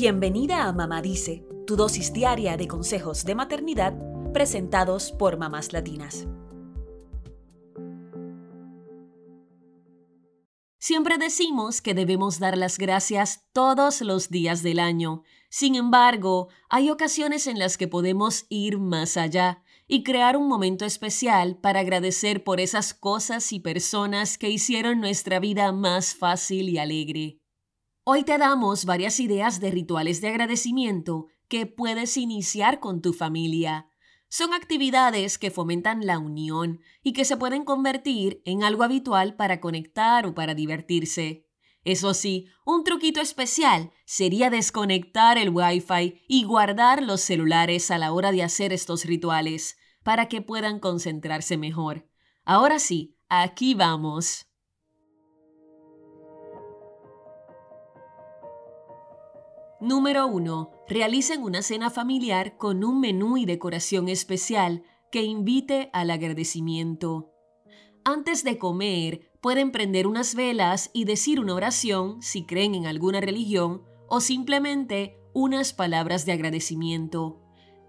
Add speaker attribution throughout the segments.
Speaker 1: Bienvenida a Mamá Dice, tu dosis diaria de consejos de maternidad presentados por mamás latinas. Siempre decimos que debemos dar las gracias todos los días del año. Sin embargo, hay ocasiones en las que podemos ir más allá y crear un momento especial para agradecer por esas cosas y personas que hicieron nuestra vida más fácil y alegre. Hoy te damos varias ideas de rituales de agradecimiento que puedes iniciar con tu familia. Son actividades que fomentan la unión y que se pueden convertir en algo habitual para conectar o para divertirse. Eso sí, un truquito especial sería desconectar el Wi-Fi y guardar los celulares a la hora de hacer estos rituales, para que puedan concentrarse mejor. Ahora sí, aquí vamos. Número 1. Realicen una cena familiar con un menú y decoración especial que invite al agradecimiento. Antes de comer, pueden prender unas velas y decir una oración si creen en alguna religión o simplemente unas palabras de agradecimiento.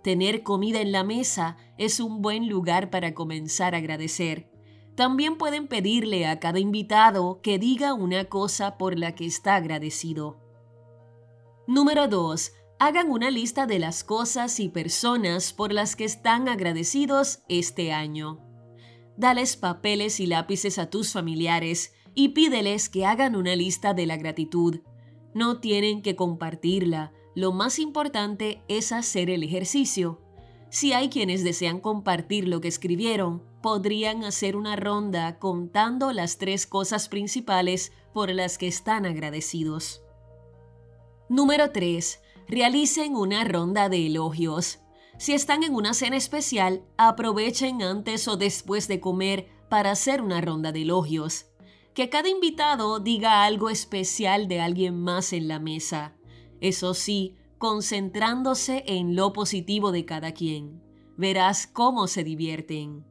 Speaker 1: Tener comida en la mesa es un buen lugar para comenzar a agradecer. También pueden pedirle a cada invitado que diga una cosa por la que está agradecido. Número 2. Hagan una lista de las cosas y personas por las que están agradecidos este año. Dales papeles y lápices a tus familiares y pídeles que hagan una lista de la gratitud. No tienen que compartirla, lo más importante es hacer el ejercicio. Si hay quienes desean compartir lo que escribieron, podrían hacer una ronda contando las tres cosas principales por las que están agradecidos. Número 3. Realicen una ronda de elogios. Si están en una cena especial, aprovechen antes o después de comer para hacer una ronda de elogios. Que cada invitado diga algo especial de alguien más en la mesa. Eso sí, concentrándose en lo positivo de cada quien. Verás cómo se divierten.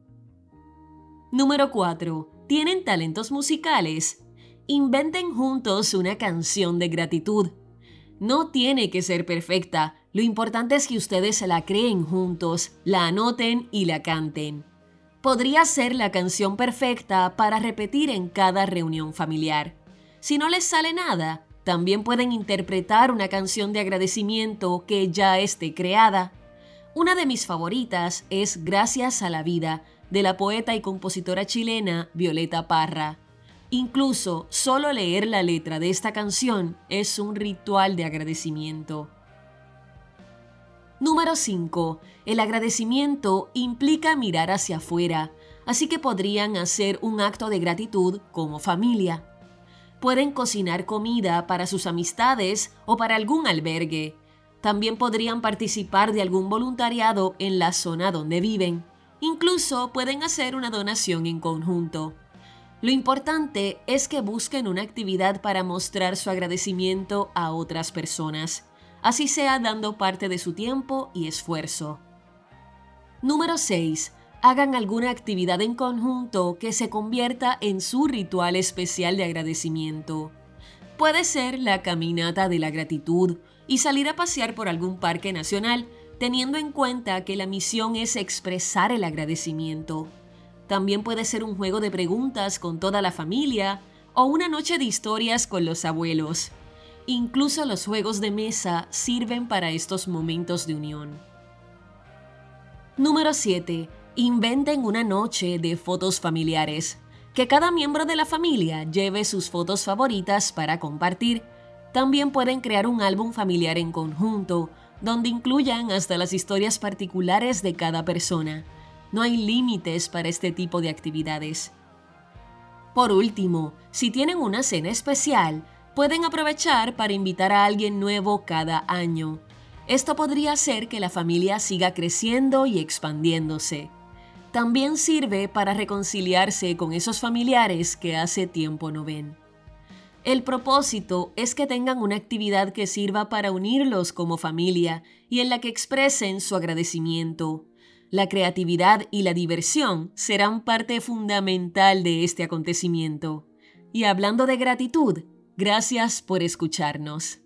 Speaker 1: Número 4. ¿Tienen talentos musicales? Inventen juntos una canción de gratitud no tiene que ser perfecta, lo importante es que ustedes se la creen juntos, la anoten y la canten. Podría ser la canción perfecta para repetir en cada reunión familiar. Si no les sale nada, también pueden interpretar una canción de agradecimiento que ya esté creada. Una de mis favoritas es Gracias a la vida, de la poeta y compositora chilena Violeta Parra. Incluso solo leer la letra de esta canción es un ritual de agradecimiento. Número 5. El agradecimiento implica mirar hacia afuera, así que podrían hacer un acto de gratitud como familia. Pueden cocinar comida para sus amistades o para algún albergue. También podrían participar de algún voluntariado en la zona donde viven. Incluso pueden hacer una donación en conjunto. Lo importante es que busquen una actividad para mostrar su agradecimiento a otras personas, así sea dando parte de su tiempo y esfuerzo. Número 6. Hagan alguna actividad en conjunto que se convierta en su ritual especial de agradecimiento. Puede ser la caminata de la gratitud y salir a pasear por algún parque nacional, teniendo en cuenta que la misión es expresar el agradecimiento. También puede ser un juego de preguntas con toda la familia o una noche de historias con los abuelos. Incluso los juegos de mesa sirven para estos momentos de unión. Número 7. Inventen una noche de fotos familiares. Que cada miembro de la familia lleve sus fotos favoritas para compartir. También pueden crear un álbum familiar en conjunto, donde incluyan hasta las historias particulares de cada persona. No hay límites para este tipo de actividades. Por último, si tienen una cena especial, pueden aprovechar para invitar a alguien nuevo cada año. Esto podría hacer que la familia siga creciendo y expandiéndose. También sirve para reconciliarse con esos familiares que hace tiempo no ven. El propósito es que tengan una actividad que sirva para unirlos como familia y en la que expresen su agradecimiento, la creatividad y la diversión serán parte fundamental de este acontecimiento. Y hablando de gratitud, gracias por escucharnos.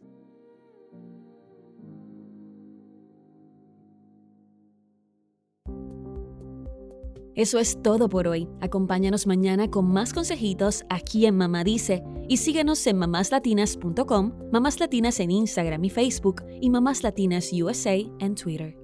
Speaker 1: Eso es todo por hoy. Acompáñanos mañana con más consejitos aquí en Mamá Dice y síguenos en mamáslatinas.com, Mamás Latinas en Instagram y Facebook y Mamás Latinas USA en Twitter.